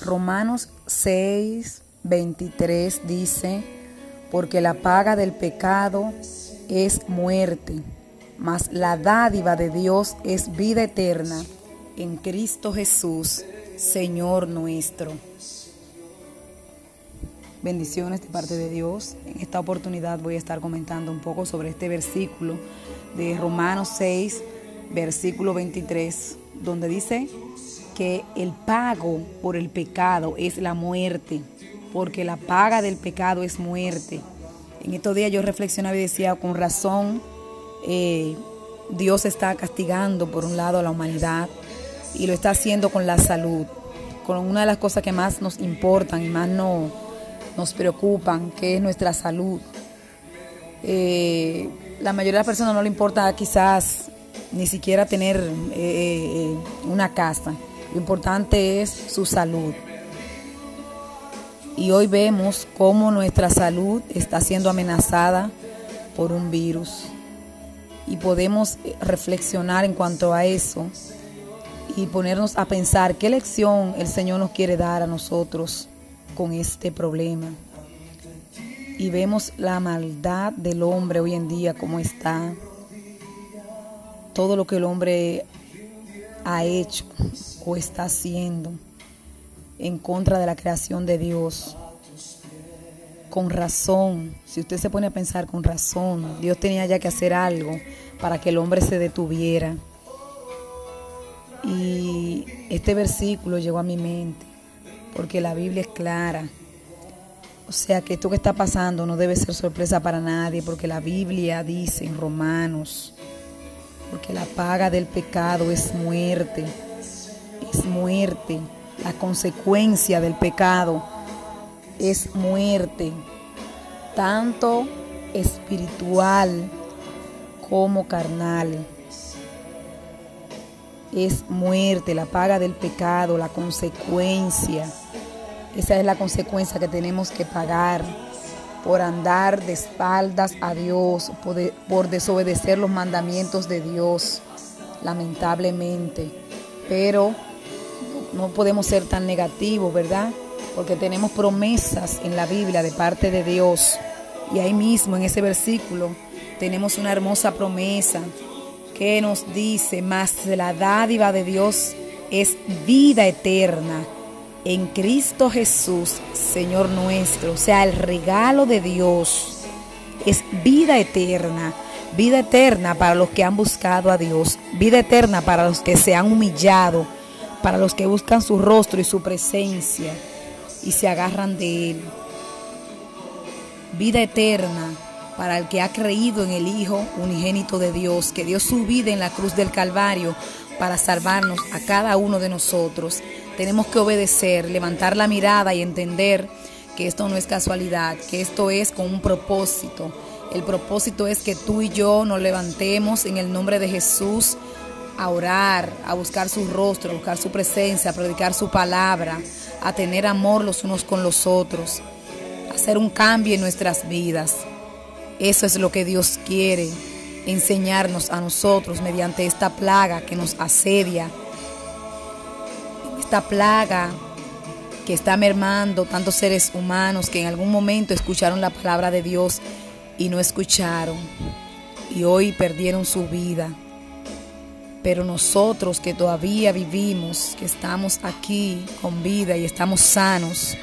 Romanos 6, 23 dice, porque la paga del pecado es muerte, mas la dádiva de Dios es vida eterna en Cristo Jesús, Señor nuestro. Bendiciones de parte de Dios. En esta oportunidad voy a estar comentando un poco sobre este versículo de Romanos 6, versículo 23, donde dice que el pago por el pecado es la muerte, porque la paga del pecado es muerte. En estos días yo reflexionaba y decía, con razón, eh, Dios está castigando por un lado a la humanidad y lo está haciendo con la salud, con una de las cosas que más nos importan y más no, nos preocupan, que es nuestra salud. Eh, la mayoría de las personas no le importa quizás ni siquiera tener eh, una casa. Lo importante es su salud. Y hoy vemos cómo nuestra salud está siendo amenazada por un virus. Y podemos reflexionar en cuanto a eso y ponernos a pensar qué lección el Señor nos quiere dar a nosotros con este problema. Y vemos la maldad del hombre hoy en día, cómo está. Todo lo que el hombre ha hecho o está haciendo en contra de la creación de Dios. Con razón, si usted se pone a pensar con razón, Dios tenía ya que hacer algo para que el hombre se detuviera. Y este versículo llegó a mi mente porque la Biblia es clara. O sea que esto que está pasando no debe ser sorpresa para nadie, porque la Biblia dice en Romanos, porque la paga del pecado es muerte, es muerte. La consecuencia del pecado es muerte, tanto espiritual como carnal. Es muerte, la paga del pecado, la consecuencia esa es la consecuencia que tenemos que pagar por andar de espaldas a Dios, por, desobedecer los mandamientos de Dios, lamentablemente. Pero no podemos ser tan negativos, ¿verdad? Porque tenemos promesas en la Biblia de parte de Dios. Y ahí mismo, en ese versículo, tenemos una hermosa promesa que nos dice, más la dádiva de Dios es vida eterna en Cristo Jesús, Señor nuestro. O sea, el regalo de Dios es vida eterna. Vida eterna para los que han buscado a Dios. Vida eterna para los que se han humillado. Para los que buscan su rostro y su presencia y se agarran de Él. Vida eterna para el que ha creído en el Hijo unigénito de Dios, que dio su vida en la cruz del Calvario para salvarnos a cada uno de nosotros tenemos que obedecer, levantar la mirada y entender que esto no es casualidad, que esto es con un propósito. El propósito es que tú y yo nos levantemos en el nombre de Jesús a orar, a buscar su rostro, a buscar su presencia, a predicar su palabra, a tener amor los unos con los otros, a hacer un cambio en nuestras vidas. Eso es lo que Dios quiere enseñarnos a nosotros mediante esta plaga que nos asedia esta plaga que está mermando tantos seres humanos que en algún momento escucharon la palabra de Dios y no escucharon y hoy perdieron su vida. Pero nosotros que todavía vivimos, que estamos aquí con vida y estamos sanos,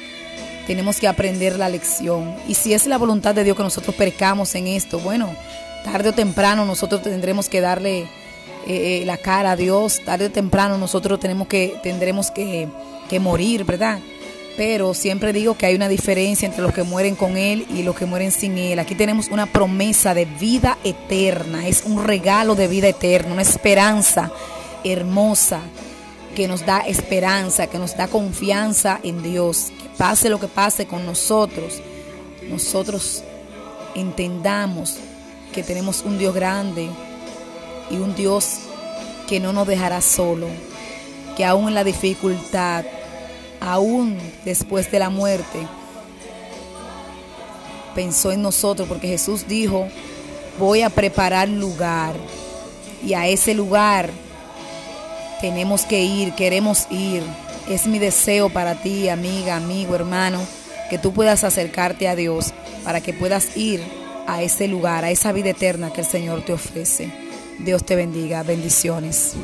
tenemos que aprender la lección. Y si es la voluntad de Dios que nosotros percamos en esto, bueno, tarde o temprano nosotros tendremos que darle eh, eh, la cara a Dios, tarde o temprano nosotros tenemos que, tendremos que, que morir, ¿verdad? Pero siempre digo que hay una diferencia entre los que mueren con Él y los que mueren sin Él. Aquí tenemos una promesa de vida eterna, es un regalo de vida eterna, una esperanza hermosa que nos da esperanza, que nos da confianza en Dios. Que pase lo que pase con nosotros, nosotros entendamos que tenemos un Dios grande, y un Dios que no nos dejará solo, que aún en la dificultad, aún después de la muerte, pensó en nosotros, porque Jesús dijo, voy a preparar lugar y a ese lugar tenemos que ir, queremos ir. Es mi deseo para ti, amiga, amigo, hermano, que tú puedas acercarte a Dios para que puedas ir a ese lugar, a esa vida eterna que el Señor te ofrece. Dios te bendiga. Bendiciones.